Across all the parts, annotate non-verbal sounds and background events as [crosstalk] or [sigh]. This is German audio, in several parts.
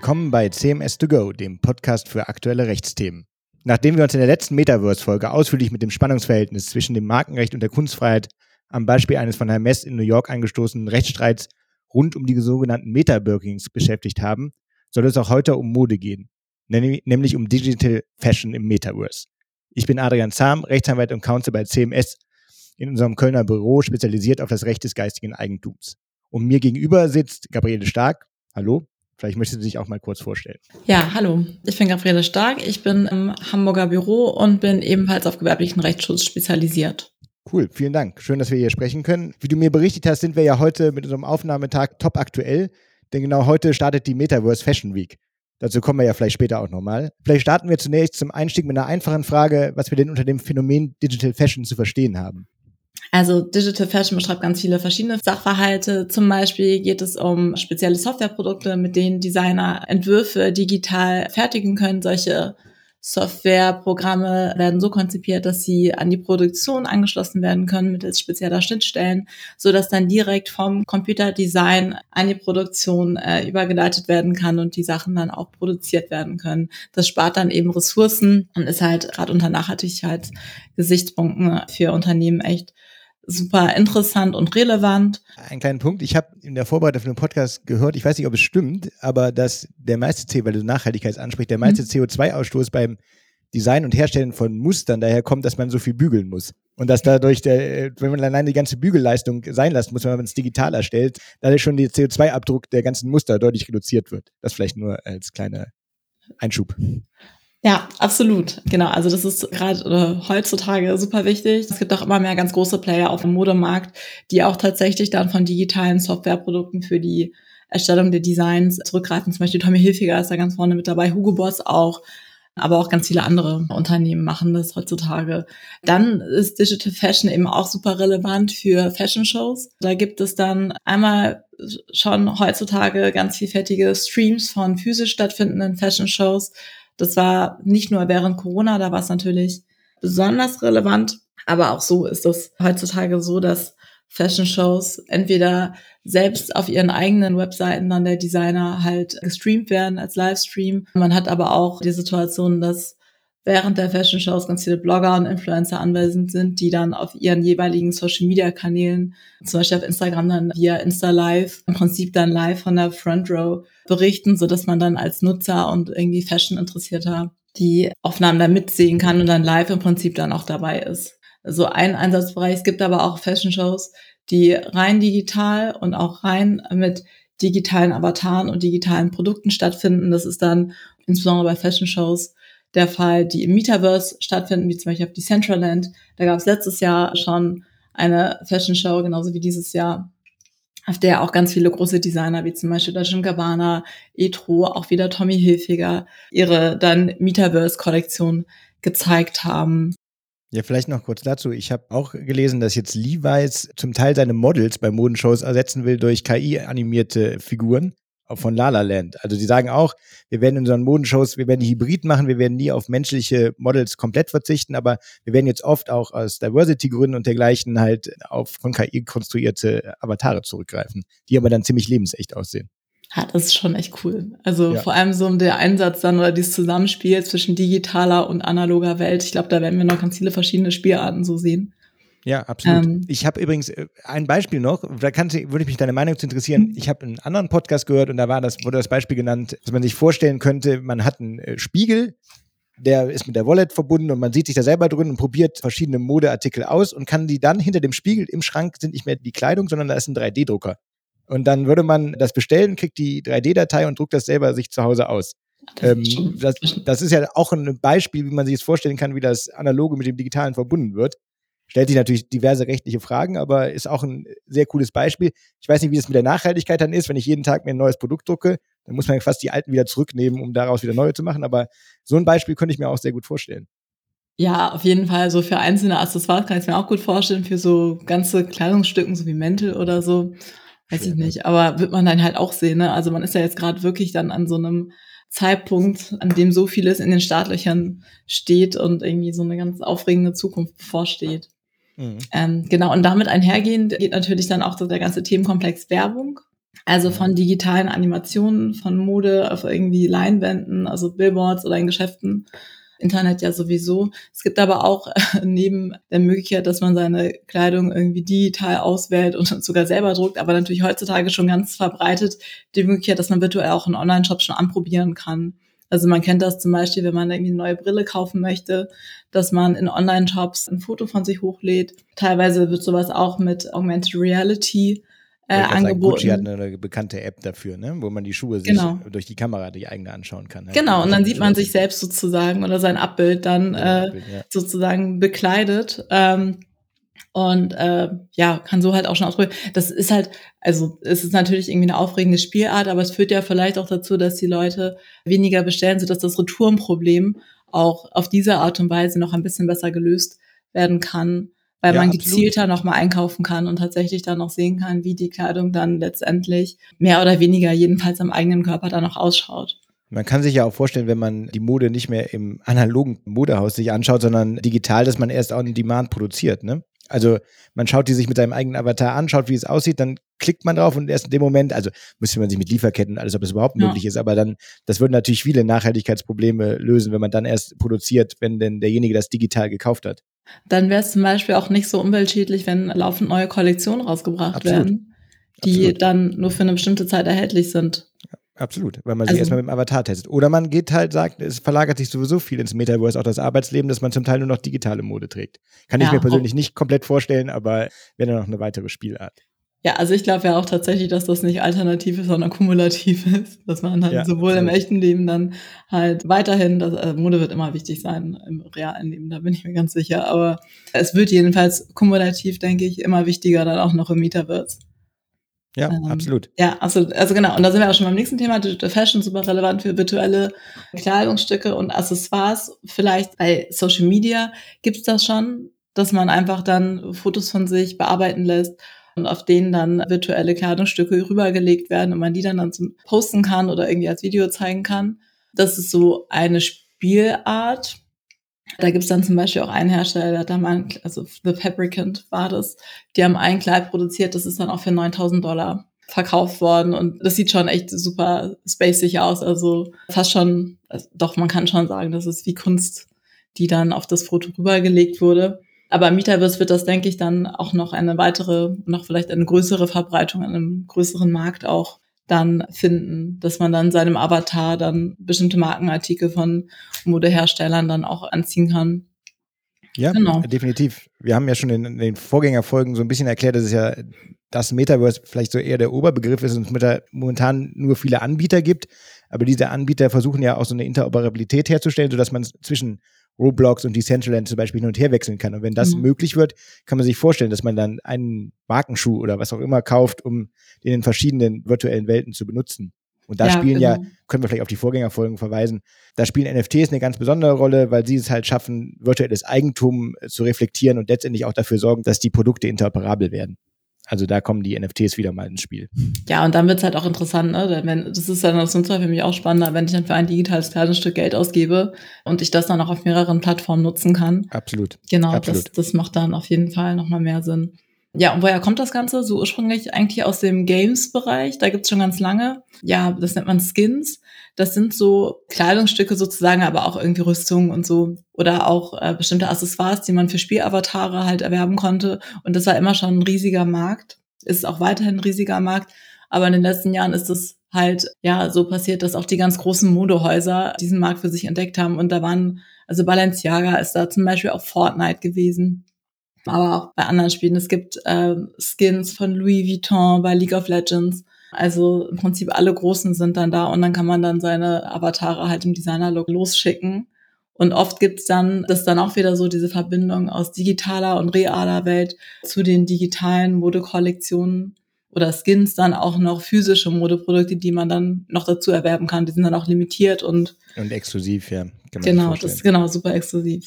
Willkommen bei CMS2Go, dem Podcast für aktuelle Rechtsthemen. Nachdem wir uns in der letzten Metaverse-Folge ausführlich mit dem Spannungsverhältnis zwischen dem Markenrecht und der Kunstfreiheit am Beispiel eines von Herrn Mess in New York angestoßenen Rechtsstreits rund um die sogenannten Meta-Birkings beschäftigt haben, soll es auch heute um Mode gehen, nämlich um Digital Fashion im Metaverse. Ich bin Adrian Zahm, Rechtsanwalt und Counsel bei CMS in unserem Kölner Büro, spezialisiert auf das Recht des geistigen Eigentums. Und mir gegenüber sitzt Gabriele Stark. Hallo. Vielleicht möchte sie sich auch mal kurz vorstellen. Ja, hallo. Ich bin Gabriele Stark. Ich bin im Hamburger Büro und bin ebenfalls auf gewerblichen Rechtsschutz spezialisiert. Cool, vielen Dank. Schön, dass wir hier sprechen können. Wie du mir berichtet hast, sind wir ja heute mit unserem Aufnahmetag top aktuell, denn genau heute startet die Metaverse Fashion Week. Dazu kommen wir ja vielleicht später auch nochmal. Vielleicht starten wir zunächst zum Einstieg mit einer einfachen Frage, was wir denn unter dem Phänomen Digital Fashion zu verstehen haben. Also Digital Fashion beschreibt ganz viele verschiedene Sachverhalte. Zum Beispiel geht es um spezielle Softwareprodukte, mit denen Designer Entwürfe digital fertigen können. Solche Softwareprogramme werden so konzipiert, dass sie an die Produktion angeschlossen werden können mittels spezieller Schnittstellen, so dass dann direkt vom Computerdesign an die Produktion äh, übergeleitet werden kann und die Sachen dann auch produziert werden können. Das spart dann eben Ressourcen und ist halt gerade unter Nachhaltigkeitsgesichtspunkten für Unternehmen echt super interessant und relevant. Ein kleiner Punkt. Ich habe in der Vorbereitung für den Podcast gehört, ich weiß nicht, ob es stimmt, aber dass der meiste weil du Nachhaltigkeit ansprichst, der meiste mhm. CO2-Ausstoß beim Design und Herstellen von Mustern daher kommt, dass man so viel bügeln muss. Und dass dadurch, der, wenn man allein die ganze Bügelleistung sein lassen muss, wenn man es digital erstellt, dadurch schon der CO2-Abdruck der ganzen Muster deutlich reduziert wird. Das vielleicht nur als kleiner Einschub. Ja, absolut. Genau. Also das ist gerade äh, heutzutage super wichtig. Es gibt auch immer mehr ganz große Player auf dem Modemarkt, die auch tatsächlich dann von digitalen Softwareprodukten für die Erstellung der Designs zurückgreifen. Zum Beispiel Tommy Hilfiger ist da ganz vorne mit dabei, Hugo Boss auch. Aber auch ganz viele andere Unternehmen machen das heutzutage. Dann ist Digital Fashion eben auch super relevant für Fashion Shows. Da gibt es dann einmal schon heutzutage ganz vielfältige Streams von physisch stattfindenden Fashion Shows das war nicht nur während Corona, da war es natürlich besonders relevant, aber auch so ist es heutzutage so, dass Fashion Shows entweder selbst auf ihren eigenen Webseiten dann der Designer halt gestreamt werden als Livestream. Man hat aber auch die Situation, dass während der Fashion Shows ganz viele Blogger und Influencer anwesend sind, die dann auf ihren jeweiligen Social Media Kanälen, zum Beispiel auf Instagram dann via Insta Live, im Prinzip dann live von der Front Row berichten, so dass man dann als Nutzer und irgendwie Fashion Interessierter die Aufnahmen da mitsehen kann und dann live im Prinzip dann auch dabei ist. So also ein Einsatzbereich. Es gibt aber auch Fashion Shows, die rein digital und auch rein mit digitalen Avataren und digitalen Produkten stattfinden. Das ist dann insbesondere bei Fashion Shows der Fall, die im Metaverse stattfinden, wie zum Beispiel auf Decentraland. Da gab es letztes Jahr schon eine Fashion Show, genauso wie dieses Jahr, auf der auch ganz viele große Designer, wie zum Beispiel Dolce Gabbana, Etro, auch wieder Tommy Hilfiger, ihre dann Metaverse-Kollektion gezeigt haben. Ja, vielleicht noch kurz dazu. Ich habe auch gelesen, dass jetzt Levi's zum Teil seine Models bei Modenshows ersetzen will durch KI-animierte Figuren von La La Land. Also die sagen auch, wir werden in unseren Modenshows, wir werden Hybrid machen, wir werden nie auf menschliche Models komplett verzichten, aber wir werden jetzt oft auch aus Diversity-Gründen und dergleichen halt auf von KI konstruierte Avatare zurückgreifen, die aber dann ziemlich lebensecht aussehen. Ja, das ist schon echt cool. Also ja. vor allem so der Einsatz dann oder dieses Zusammenspiel zwischen digitaler und analoger Welt. Ich glaube, da werden wir noch ganz viele verschiedene Spielarten so sehen. Ja, absolut. Ähm, ich habe übrigens äh, ein Beispiel noch, da kann, würde mich deine Meinung zu interessieren. Mhm. Ich habe einen anderen Podcast gehört und da war das, wurde das Beispiel genannt, dass man sich vorstellen könnte, man hat einen äh, Spiegel, der ist mit der Wallet verbunden und man sieht sich da selber drin und probiert verschiedene Modeartikel aus und kann die dann hinter dem Spiegel im Schrank sind nicht mehr die Kleidung, sondern da ist ein 3D-Drucker. Und dann würde man das bestellen, kriegt die 3D-Datei und druckt das selber sich zu Hause aus. Das, ähm, das, das, ist ja auch ein Beispiel, wie man sich jetzt vorstellen kann, wie das Analoge mit dem Digitalen verbunden wird stellt sich natürlich diverse rechtliche Fragen, aber ist auch ein sehr cooles Beispiel. Ich weiß nicht, wie das mit der Nachhaltigkeit dann ist, wenn ich jeden Tag mir ein neues Produkt drucke, dann muss man fast die alten wieder zurücknehmen, um daraus wieder neue zu machen. Aber so ein Beispiel könnte ich mir auch sehr gut vorstellen. Ja, auf jeden Fall. So für einzelne Accessoires kann ich mir auch gut vorstellen, für so ganze Kleidungsstücken, so wie Mäntel oder so. Weiß Schön, ich nicht. Aber wird man dann halt auch sehen, ne? Also man ist ja jetzt gerade wirklich dann an so einem Zeitpunkt, an dem so vieles in den Startlöchern steht und irgendwie so eine ganz aufregende Zukunft bevorsteht. Mhm. Ähm, genau, und damit einhergehend geht natürlich dann auch der ganze Themenkomplex Werbung. Also von digitalen Animationen, von Mode auf irgendwie Leinwänden, also Billboards oder in Geschäften. Internet ja sowieso. Es gibt aber auch äh, [laughs] neben der Möglichkeit, dass man seine Kleidung irgendwie digital auswählt und [laughs] sogar selber druckt, aber natürlich heutzutage schon ganz verbreitet die Möglichkeit, dass man virtuell auch in Online-Shops schon anprobieren kann. Also man kennt das zum Beispiel, wenn man irgendwie eine neue Brille kaufen möchte, dass man in Online-Shops ein Foto von sich hochlädt. Teilweise wird sowas auch mit Augmented Reality äh, angeboten. Gucci hat eine bekannte App dafür, ne? wo man die Schuhe sich genau. durch die Kamera die eigene anschauen kann. Ne? Genau, und dann sieht man sich selbst sozusagen oder sein Abbild dann ja, äh, Abbild, ja. sozusagen bekleidet. Ähm, und äh, ja, kann so halt auch schon ausprobieren. Das ist halt, also es ist natürlich irgendwie eine aufregende Spielart, aber es führt ja vielleicht auch dazu, dass die Leute weniger bestellen, sodass das Retourenproblem auch auf diese Art und Weise noch ein bisschen besser gelöst werden kann, weil ja, man gezielter nochmal einkaufen kann und tatsächlich dann noch sehen kann, wie die Kleidung dann letztendlich mehr oder weniger jedenfalls am eigenen Körper dann noch ausschaut. Man kann sich ja auch vorstellen, wenn man die Mode nicht mehr im analogen Modehaus sich anschaut, sondern digital, dass man erst auch einen Demand produziert, ne? Also man schaut die sich mit seinem eigenen Avatar an, schaut, wie es aussieht, dann klickt man drauf und erst in dem Moment, also müsste man sich mit Lieferketten alles, ob das überhaupt ja. möglich ist, aber dann, das würde natürlich viele Nachhaltigkeitsprobleme lösen, wenn man dann erst produziert, wenn denn derjenige das digital gekauft hat. Dann wäre es zum Beispiel auch nicht so umweltschädlich, wenn laufend neue Kollektionen rausgebracht Absolut. werden, die Absolut. dann nur für eine bestimmte Zeit erhältlich sind. Absolut, weil man also, sich erstmal mit dem Avatar testet. Oder man geht halt, sagt, es verlagert sich sowieso viel ins Metaverse, auch das Arbeitsleben, dass man zum Teil nur noch digitale Mode trägt. Kann ja, ich mir persönlich nicht komplett vorstellen, aber wäre dann noch eine weitere Spielart. Ja, also ich glaube ja auch tatsächlich, dass das nicht alternativ ist, sondern kumulativ [laughs] ist. Dass man halt ja, sowohl absolut. im echten Leben dann halt weiterhin, das, also Mode wird immer wichtig sein im realen Leben, da bin ich mir ganz sicher. Aber es wird jedenfalls kumulativ, denke ich, immer wichtiger dann auch noch im Metaverse. Ja, ähm, absolut. Ja, absolut. Also genau. Und da sind wir auch schon beim nächsten Thema. Digital Fashion super relevant für virtuelle Kleidungsstücke und Accessoires. Vielleicht bei Social Media gibt's das schon, dass man einfach dann Fotos von sich bearbeiten lässt und auf denen dann virtuelle Kleidungsstücke rübergelegt werden und man die dann, dann zum Posten kann oder irgendwie als Video zeigen kann. Das ist so eine Spielart. Da gibt's dann zum Beispiel auch einen Hersteller, der hat da mal, also The Fabricant war das, die haben ein Kleid produziert, das ist dann auch für 9000 Dollar verkauft worden und das sieht schon echt super spacig aus, also fast schon, also doch, man kann schon sagen, das ist wie Kunst, die dann auf das Foto rübergelegt wurde. Aber im Metaverse wird das, denke ich, dann auch noch eine weitere, noch vielleicht eine größere Verbreitung an einem größeren Markt auch dann finden, dass man dann seinem Avatar dann bestimmte Markenartikel von Modeherstellern dann auch anziehen kann. Ja, genau. definitiv. Wir haben ja schon in, in, den Vorgängerfolgen so ein bisschen erklärt, dass es ja das Metaverse vielleicht so eher der Oberbegriff ist und es momentan nur viele Anbieter gibt. Aber diese Anbieter versuchen ja auch so eine Interoperabilität herzustellen, sodass man zwischen Roblox und Decentraland zum Beispiel hin und her wechseln kann. Und wenn das mhm. möglich wird, kann man sich vorstellen, dass man dann einen Markenschuh oder was auch immer kauft, um den in verschiedenen virtuellen Welten zu benutzen. Und da ja, spielen genau. ja, können wir vielleicht auf die Vorgängerfolgen verweisen, da spielen NFTs eine ganz besondere Rolle, weil sie es halt schaffen, virtuelles Eigentum zu reflektieren und letztendlich auch dafür sorgen, dass die Produkte interoperabel werden. Also da kommen die NFTs wieder mal ins Spiel. Ja, und dann wird's halt auch interessant, ne? Wenn, das ist dann aus unserer für mich auch spannender, wenn ich dann für ein digitales Kleidungsstück Geld ausgebe und ich das dann auch auf mehreren Plattformen nutzen kann. Absolut. Genau, Absolut. Das, das macht dann auf jeden Fall nochmal mehr Sinn. Ja, und woher kommt das Ganze? So ursprünglich eigentlich aus dem Games-Bereich. Da gibt's schon ganz lange. Ja, das nennt man Skins. Das sind so Kleidungsstücke sozusagen, aber auch irgendwie Rüstungen und so. Oder auch äh, bestimmte Accessoires, die man für Spielavatare halt erwerben konnte. Und das war immer schon ein riesiger Markt. Ist auch weiterhin ein riesiger Markt. Aber in den letzten Jahren ist es halt, ja, so passiert, dass auch die ganz großen Modehäuser diesen Markt für sich entdeckt haben. Und da waren, also Balenciaga ist da zum Beispiel auch Fortnite gewesen aber auch bei anderen Spielen. Es gibt äh, Skins von Louis Vuitton bei League of Legends. Also im Prinzip alle Großen sind dann da und dann kann man dann seine Avatare halt im Designer-Look losschicken. Und oft gibt's dann, das dann auch wieder so diese Verbindung aus digitaler und realer Welt zu den digitalen Modekollektionen oder Skins dann auch noch physische Modeprodukte, die man dann noch dazu erwerben kann. Die sind dann auch limitiert und und exklusiv, ja. Genau, das ist genau super exklusiv.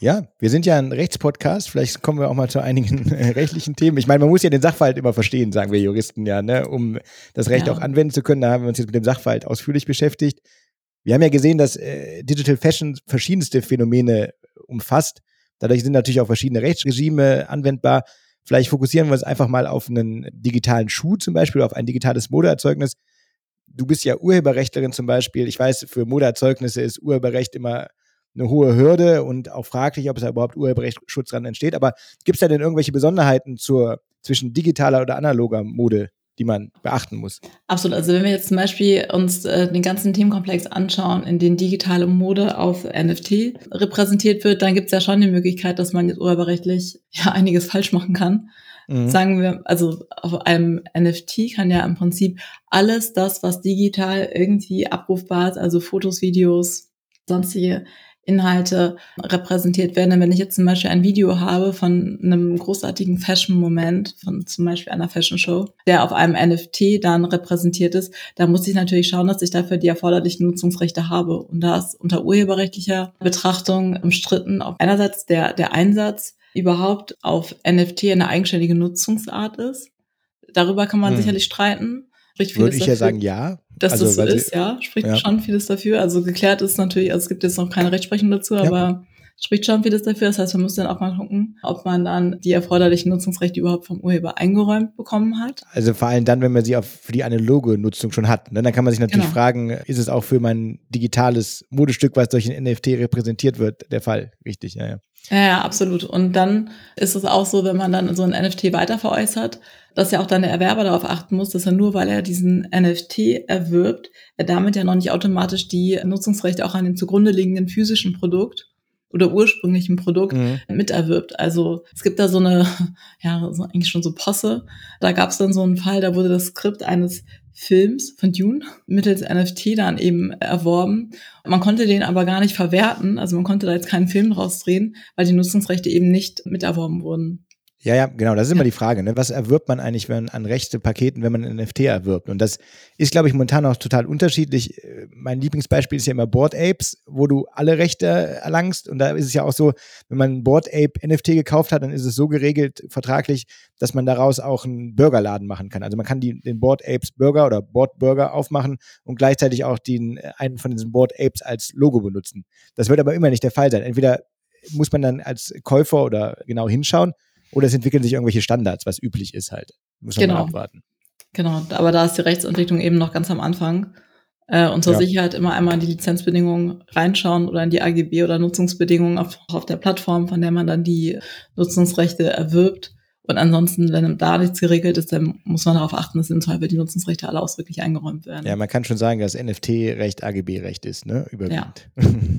Ja, wir sind ja ein Rechtspodcast. Vielleicht kommen wir auch mal zu einigen [laughs] äh, rechtlichen Themen. Ich meine, man muss ja den Sachverhalt immer verstehen, sagen wir Juristen ja, ne? um das Recht ja. auch anwenden zu können. Da haben wir uns jetzt mit dem Sachverhalt ausführlich beschäftigt. Wir haben ja gesehen, dass äh, Digital Fashion verschiedenste Phänomene umfasst. Dadurch sind natürlich auch verschiedene Rechtsregime anwendbar. Vielleicht fokussieren wir uns einfach mal auf einen digitalen Schuh zum Beispiel, auf ein digitales Modeerzeugnis. Du bist ja Urheberrechtlerin zum Beispiel. Ich weiß, für Modeerzeugnisse ist Urheberrecht immer eine hohe Hürde und auch fraglich, ob es da überhaupt Urheberrechtsschutz dran entsteht. Aber gibt es da denn irgendwelche Besonderheiten zur, zwischen digitaler oder analoger Mode, die man beachten muss? Absolut. Also wenn wir jetzt zum Beispiel uns äh, den ganzen Themenkomplex anschauen, in dem digitale Mode auf NFT repräsentiert wird, dann gibt es ja schon die Möglichkeit, dass man jetzt urheberrechtlich ja einiges falsch machen kann. Mhm. Sagen wir, also auf einem NFT kann ja im Prinzip alles das, was digital irgendwie abrufbar ist, also Fotos, Videos, sonstige Inhalte repräsentiert werden. wenn ich jetzt zum Beispiel ein Video habe von einem großartigen Fashion-Moment, von zum Beispiel einer Fashion-Show, der auf einem NFT dann repräsentiert ist, dann muss ich natürlich schauen, dass ich dafür die erforderlichen Nutzungsrechte habe. Und da ist unter urheberrechtlicher Betrachtung umstritten, ob einerseits der, der Einsatz überhaupt auf NFT eine eigenständige Nutzungsart ist. Darüber kann man hm. sicherlich streiten. Würde ich ja sagen, ja. Dass also, das so ist, ja. Spricht ja. schon vieles dafür. Also geklärt ist natürlich, also es gibt jetzt noch keine Rechtsprechung dazu, ja. aber spricht schon vieles dafür. Das heißt, man muss dann auch mal gucken, ob man dann die erforderlichen Nutzungsrechte überhaupt vom Urheber eingeräumt bekommen hat. Also vor allem dann, wenn man sie auch für die analoge Nutzung schon hat. Ne? Dann kann man sich natürlich genau. fragen, ist es auch für mein digitales Modestück, was durch ein NFT repräsentiert wird, der Fall? Richtig, ja, ja. Ja, ja, absolut. Und dann ist es auch so, wenn man dann so ein NFT weiter veräußert, dass ja auch dann der Erwerber darauf achten muss, dass er nur, weil er diesen NFT erwirbt, er damit ja noch nicht automatisch die Nutzungsrechte auch an dem zugrunde liegenden physischen Produkt oder ursprünglichen Produkt mhm. miterwirbt. Also es gibt da so eine, [laughs] ja, so eigentlich schon so Posse. Da gab es dann so einen Fall, da wurde das Skript eines Films von Dune mittels NFT dann eben erworben. Man konnte den aber gar nicht verwerten, also man konnte da jetzt keinen Film draus drehen, weil die Nutzungsrechte eben nicht miterworben wurden. Ja, ja, genau. Das ist immer die Frage. Ne? Was erwirbt man eigentlich wenn, an rechte Paketen, wenn man ein NFT erwirbt? Und das ist, glaube ich, momentan auch total unterschiedlich. Äh, mein Lieblingsbeispiel ist ja immer Board Apes, wo du alle Rechte erlangst. Und da ist es ja auch so, wenn man ein Board Ape NFT gekauft hat, dann ist es so geregelt vertraglich, dass man daraus auch einen Burgerladen machen kann. Also man kann die, den Board Apes Burger oder Board Burger aufmachen und gleichzeitig auch den, äh, einen von diesen Board Apes als Logo benutzen. Das wird aber immer nicht der Fall sein. Entweder muss man dann als Käufer oder genau hinschauen oder es entwickeln sich irgendwelche Standards, was üblich ist halt. Muss man genau. abwarten. Genau, aber da ist die Rechtsentwicklung eben noch ganz am Anfang. Äh, und zur ja. Sicherheit immer einmal in die Lizenzbedingungen reinschauen oder in die AGB oder Nutzungsbedingungen auf, auf der Plattform, von der man dann die Nutzungsrechte erwirbt. Und ansonsten, wenn da nichts geregelt ist, dann muss man darauf achten, dass im Zweifel die Nutzungsrechte alle ausdrücklich eingeräumt werden. Ja, man kann schon sagen, dass NFT-Recht AGB-Recht ist, ne? Überwiegend.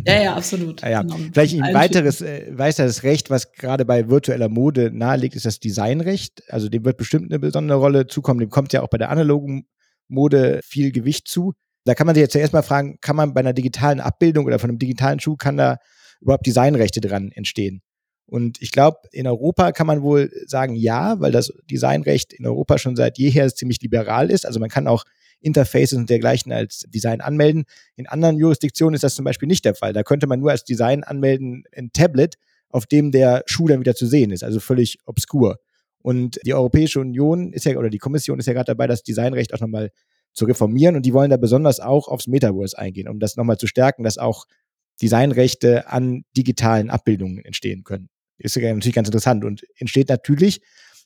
Ja, ja, ja absolut. ja, [laughs] ja. Genau. Vielleicht ein weiteres, äh, weiteres Recht, was gerade bei virtueller Mode naheliegt, ist das Designrecht. Also dem wird bestimmt eine besondere Rolle zukommen. Dem kommt ja auch bei der analogen Mode viel Gewicht zu. Da kann man sich jetzt zuerst mal fragen, kann man bei einer digitalen Abbildung oder von einem digitalen Schuh, kann da überhaupt Designrechte dran entstehen? Und ich glaube, in Europa kann man wohl sagen, ja, weil das Designrecht in Europa schon seit jeher ziemlich liberal ist. Also man kann auch Interfaces und dergleichen als Design anmelden. In anderen Jurisdiktionen ist das zum Beispiel nicht der Fall. Da könnte man nur als Design anmelden ein Tablet, auf dem der Schuh dann wieder zu sehen ist, also völlig obskur. Und die Europäische Union ist ja, oder die Kommission ist ja gerade dabei, das Designrecht auch nochmal zu reformieren und die wollen da besonders auch aufs Metaverse eingehen, um das nochmal zu stärken, dass auch Designrechte an digitalen Abbildungen entstehen können ist natürlich ganz interessant und entsteht natürlich,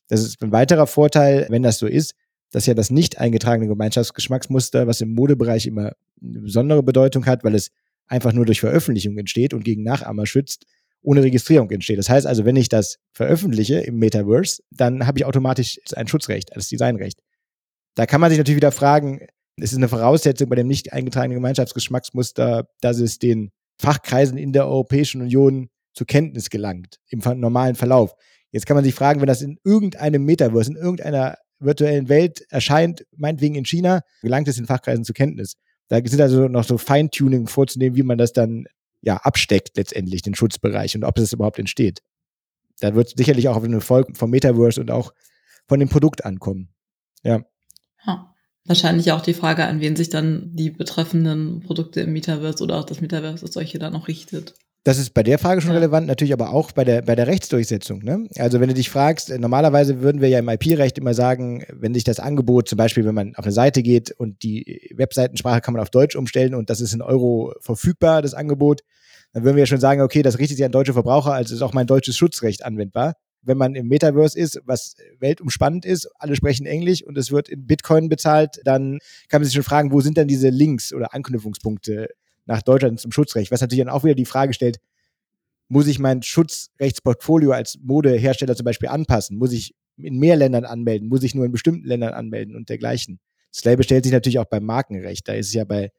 das ist ein weiterer Vorteil, wenn das so ist, dass ja das nicht eingetragene Gemeinschaftsgeschmacksmuster, was im Modebereich immer eine besondere Bedeutung hat, weil es einfach nur durch Veröffentlichung entsteht und gegen Nachahmer schützt, ohne Registrierung entsteht. Das heißt also, wenn ich das veröffentliche im Metaverse, dann habe ich automatisch ein Schutzrecht, das Designrecht. Da kann man sich natürlich wieder fragen, es ist eine Voraussetzung bei dem nicht eingetragenen Gemeinschaftsgeschmacksmuster, dass es den Fachkreisen in der Europäischen Union zur Kenntnis gelangt im normalen Verlauf. Jetzt kann man sich fragen, wenn das in irgendeinem Metaverse, in irgendeiner virtuellen Welt erscheint, meinetwegen in China, gelangt es in Fachkreisen zur Kenntnis. Da sind also noch so Feintuning vorzunehmen, wie man das dann ja absteckt letztendlich, den Schutzbereich und ob es überhaupt entsteht. Da wird sicherlich auch auf den Erfolg vom Metaverse und auch von dem Produkt ankommen. Ja. Ha. Wahrscheinlich auch die Frage, an wen sich dann die betreffenden Produkte im Metaverse oder auch das Metaverse als solche dann auch richtet. Das ist bei der Frage schon ja. relevant, natürlich aber auch bei der, bei der Rechtsdurchsetzung. Ne? Also wenn du dich fragst, normalerweise würden wir ja im IP-Recht immer sagen, wenn sich das Angebot, zum Beispiel wenn man auf eine Seite geht und die Webseitensprache kann man auf Deutsch umstellen und das ist in Euro verfügbar, das Angebot, dann würden wir ja schon sagen, okay, das richtet sich an deutsche Verbraucher, also ist auch mein deutsches Schutzrecht anwendbar. wenn man im Metaverse ist, was weltumspannend ist, alle sprechen Englisch und es wird in Bitcoin bezahlt, dann kann man sich schon fragen, wo sind denn diese Links oder Anknüpfungspunkte nach Deutschland zum Schutzrecht? Was natürlich dann auch wieder die Frage stellt, muss ich mein Schutzrechtsportfolio als Modehersteller zum Beispiel anpassen? Muss ich in mehr Ländern anmelden? Muss ich nur in bestimmten Ländern anmelden und dergleichen? Dasselbe stellt sich natürlich auch beim Markenrecht. Da ist es ja bei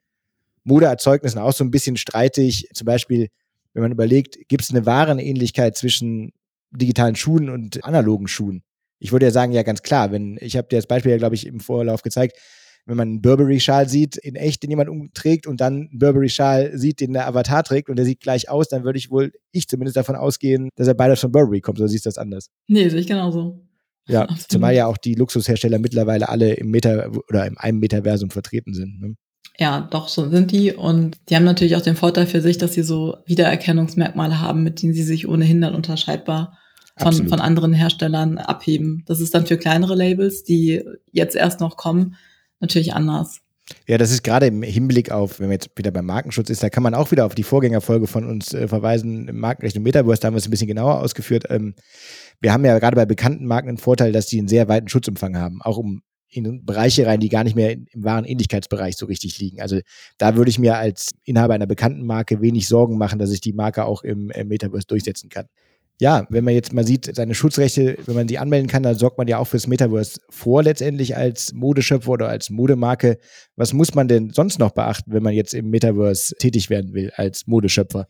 Modeerzeugnissen auch so ein bisschen streitig. Zum Beispiel, wenn man überlegt, gibt es eine Warenähnlichkeit zwischen digitalen Schuhen und analogen Schuhen? Ich würde ja sagen, ja, ganz klar, wenn, ich habe dir das Beispiel ja, glaube ich, im Vorlauf gezeigt, wenn man einen Burberry-Schal sieht, in echt, den jemand umträgt und dann einen Burberry-Schal sieht, den der Avatar trägt und der sieht gleich aus, dann würde ich wohl, ich zumindest davon ausgehen, dass er beides von Burberry kommt. Oder siehst du das anders? Nee, sehe ich genauso. Ja, [laughs] Absolut. zumal ja auch die Luxushersteller mittlerweile alle im Meta oder in einem Metaversum vertreten sind. Ne? Ja, doch, so sind die. Und die haben natürlich auch den Vorteil für sich, dass sie so Wiedererkennungsmerkmale haben, mit denen sie sich ohnehin dann unterscheidbar von, von anderen Herstellern abheben. Das ist dann für kleinere Labels, die jetzt erst noch kommen, natürlich anders. Ja, das ist gerade im Hinblick auf, wenn man jetzt wieder beim Markenschutz ist, da kann man auch wieder auf die Vorgängerfolge von uns äh, verweisen, Markenrecht und Metaverse, da haben wir es ein bisschen genauer ausgeführt. Ähm, wir haben ja gerade bei bekannten Marken einen Vorteil, dass die einen sehr weiten Schutzumfang haben, auch um in Bereiche rein, die gar nicht mehr im wahren Ähnlichkeitsbereich so richtig liegen. Also da würde ich mir als Inhaber einer bekannten Marke wenig Sorgen machen, dass ich die Marke auch im, im Metaverse durchsetzen kann. Ja, wenn man jetzt mal sieht, seine Schutzrechte, wenn man sie anmelden kann, dann sorgt man ja auch fürs Metaverse vor, letztendlich als Modeschöpfer oder als Modemarke. Was muss man denn sonst noch beachten, wenn man jetzt im Metaverse tätig werden will als Modeschöpfer?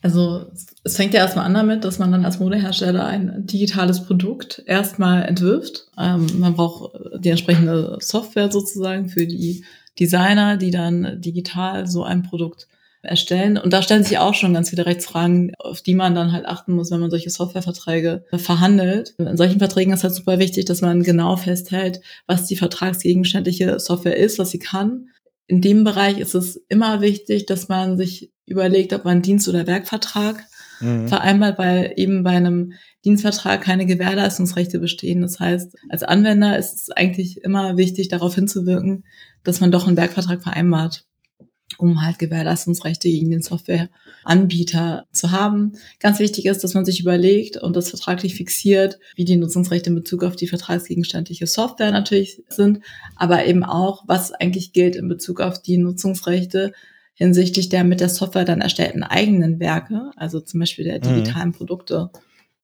Also es fängt ja erstmal an damit, dass man dann als Modehersteller ein digitales Produkt erstmal entwirft. Ähm, man braucht die entsprechende Software sozusagen für die Designer, die dann digital so ein Produkt erstellen. Und da stellen sich auch schon ganz viele Rechtsfragen, auf die man dann halt achten muss, wenn man solche Softwareverträge verhandelt. In solchen Verträgen ist halt super wichtig, dass man genau festhält, was die vertragsgegenständliche Software ist, was sie kann. In dem Bereich ist es immer wichtig, dass man sich überlegt, ob man Dienst- oder Werkvertrag mhm. vereinbart, weil eben bei einem Dienstvertrag keine Gewährleistungsrechte bestehen. Das heißt, als Anwender ist es eigentlich immer wichtig, darauf hinzuwirken, dass man doch einen Werkvertrag vereinbart um halt Gewährleistungsrechte gegen den Softwareanbieter zu haben. Ganz wichtig ist, dass man sich überlegt und das vertraglich fixiert, wie die Nutzungsrechte in Bezug auf die vertragsgegenständliche Software natürlich sind, aber eben auch, was eigentlich gilt in Bezug auf die Nutzungsrechte hinsichtlich der mit der Software dann erstellten eigenen Werke, also zum Beispiel der mhm. digitalen mhm.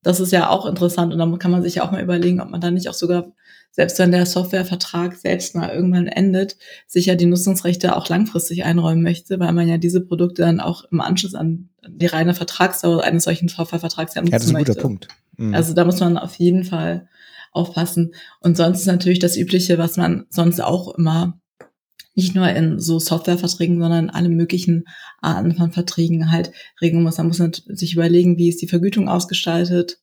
Das ist ja auch interessant und da kann man sich ja auch mal überlegen, ob man da nicht auch sogar, selbst wenn der Softwarevertrag selbst mal irgendwann endet, sich ja die Nutzungsrechte auch langfristig einräumen möchte, weil man ja diese Produkte dann auch im Anschluss an die reine Vertragsdauer eines solchen Softwarevertrags ja nutzen möchte. Ja, das ist ein guter Punkt. Mhm. Also da muss man auf jeden Fall aufpassen. Und sonst ist natürlich das Übliche, was man sonst auch immer nicht nur in so Softwareverträgen, sondern in allen möglichen Arten von Verträgen halt regeln muss. Man muss sich überlegen, wie ist die Vergütung ausgestaltet.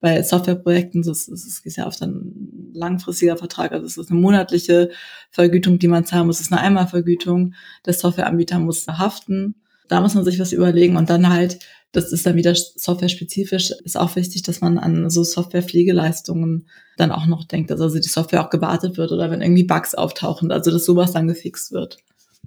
Bei Softwareprojekten das ist es ist ja oft ein langfristiger Vertrag, also es ist eine monatliche Vergütung, die man zahlen muss, es ist eine Einmalvergütung. Der Softwareanbieter muss haften. Da muss man sich was überlegen und dann halt das ist dann wieder software-spezifisch, ist auch wichtig, dass man an so Software-Pflegeleistungen dann auch noch denkt, dass also die Software auch gewartet wird oder wenn irgendwie Bugs auftauchen, also dass sowas dann gefixt wird.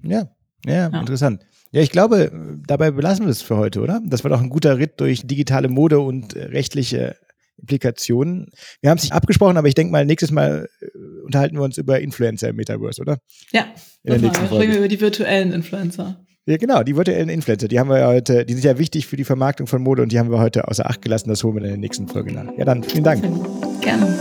Ja, ja, ja. interessant. Ja, ich glaube, dabei belassen wir es für heute, oder? Das war doch ein guter Ritt durch digitale Mode und rechtliche Implikationen. Wir haben es nicht abgesprochen, aber ich denke mal, nächstes Mal äh, unterhalten wir uns über Influencer im Metaverse, oder? Ja, in der nächsten Folge. wir über die virtuellen Influencer. Ja, genau, die virtuellen Influencer, die haben wir heute, die sind ja wichtig für die Vermarktung von Mode und die haben wir heute außer Acht gelassen. Das holen wir in der nächsten Folge nach. Ja, dann vielen Dank. Gerne.